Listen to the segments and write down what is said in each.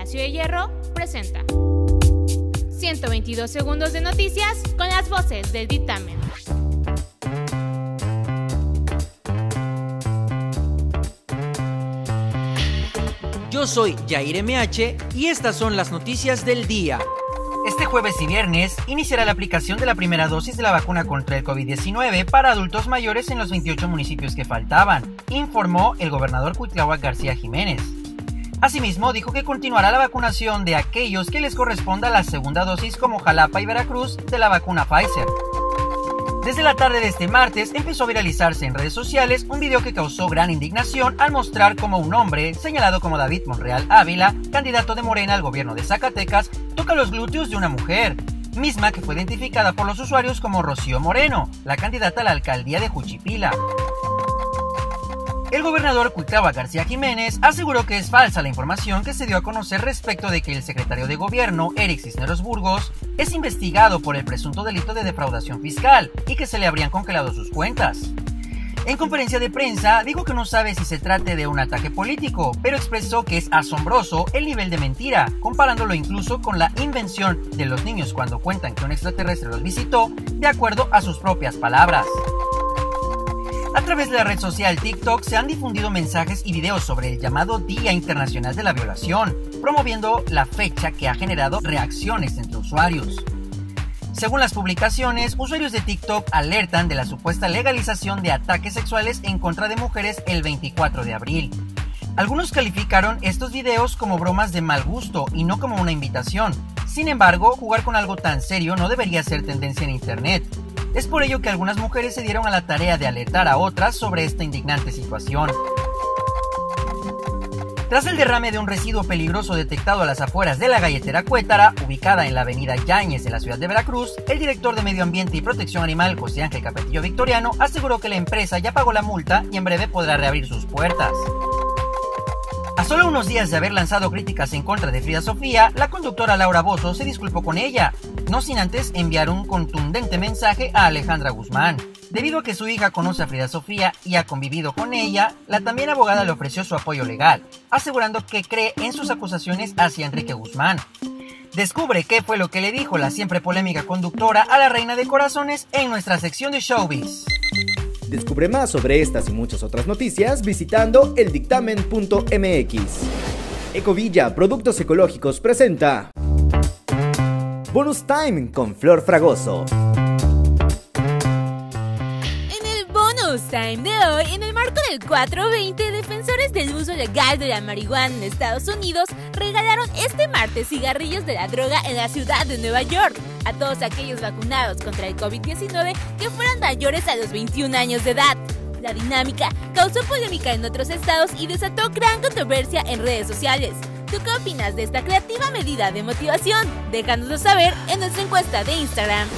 Palacio de Hierro presenta 122 segundos de noticias con las voces del dictamen. Yo soy Jair MH y estas son las noticias del día. Este jueves y viernes iniciará la aplicación de la primera dosis de la vacuna contra el COVID-19 para adultos mayores en los 28 municipios que faltaban, informó el gobernador Cuitláhuac García Jiménez. Asimismo, dijo que continuará la vacunación de aquellos que les corresponda la segunda dosis como Jalapa y Veracruz de la vacuna Pfizer. Desde la tarde de este martes empezó a viralizarse en redes sociales un video que causó gran indignación al mostrar cómo un hombre, señalado como David Monreal Ávila, candidato de Morena al gobierno de Zacatecas, toca los glúteos de una mujer, misma que fue identificada por los usuarios como Rocío Moreno, la candidata a la alcaldía de Juchipila. El gobernador Cuitlava García Jiménez aseguró que es falsa la información que se dio a conocer respecto de que el secretario de gobierno, Eric Cisneros Burgos, es investigado por el presunto delito de defraudación fiscal y que se le habrían congelado sus cuentas. En conferencia de prensa dijo que no sabe si se trate de un ataque político, pero expresó que es asombroso el nivel de mentira, comparándolo incluso con la invención de los niños cuando cuentan que un extraterrestre los visitó, de acuerdo a sus propias palabras. A través de la red social TikTok se han difundido mensajes y videos sobre el llamado Día Internacional de la Violación, promoviendo la fecha que ha generado reacciones entre usuarios. Según las publicaciones, usuarios de TikTok alertan de la supuesta legalización de ataques sexuales en contra de mujeres el 24 de abril. Algunos calificaron estos videos como bromas de mal gusto y no como una invitación. Sin embargo, jugar con algo tan serio no debería ser tendencia en Internet. Es por ello que algunas mujeres se dieron a la tarea de alertar a otras sobre esta indignante situación. Tras el derrame de un residuo peligroso detectado a las afueras de la galletera Cuétara, ubicada en la avenida Yáñez de la ciudad de Veracruz, el director de Medio Ambiente y Protección Animal, José Ángel Capetillo Victoriano, aseguró que la empresa ya pagó la multa y en breve podrá reabrir sus puertas. A solo unos días de haber lanzado críticas en contra de Frida Sofía, la conductora Laura Bozo se disculpó con ella, no sin antes enviar un contundente mensaje a Alejandra Guzmán. Debido a que su hija conoce a Frida Sofía y ha convivido con ella, la también abogada le ofreció su apoyo legal, asegurando que cree en sus acusaciones hacia Enrique Guzmán. Descubre qué fue lo que le dijo la siempre polémica conductora a la reina de corazones en nuestra sección de Showbiz. Descubre más sobre estas y muchas otras noticias visitando eldictamen.mx. Ecovilla Productos Ecológicos presenta Bonus Time con Flor Fragoso. En el bonus time de hoy, en el marco del 420, defensores del uso legal de la marihuana en Estados Unidos regalaron este martes cigarrillos de la droga en la ciudad de Nueva York a todos aquellos vacunados contra el COVID-19 que fueran mayores a los 21 años de edad. La dinámica causó polémica en otros estados y desató gran controversia en redes sociales. ¿Tú qué opinas de esta creativa medida de motivación? Déjanoslo saber en nuestra encuesta de Instagram.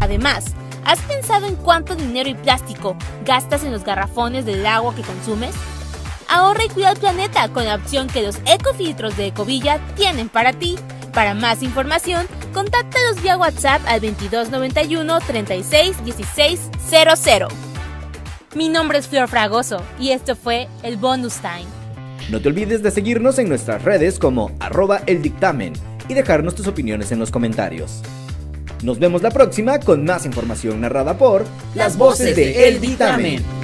Además, ¿has pensado en cuánto dinero y plástico gastas en los garrafones del agua que consumes? Ahorra y cuida el planeta con la opción que los ecofiltros de Ecovilla tienen para ti. Para más información, contáctalos vía WhatsApp al 2291 36 00. Mi nombre es Flor Fragoso y esto fue el Bonus Time. No te olvides de seguirnos en nuestras redes como arroba el y dejarnos tus opiniones en los comentarios. Nos vemos la próxima con más información narrada por las voces de El Dictamen.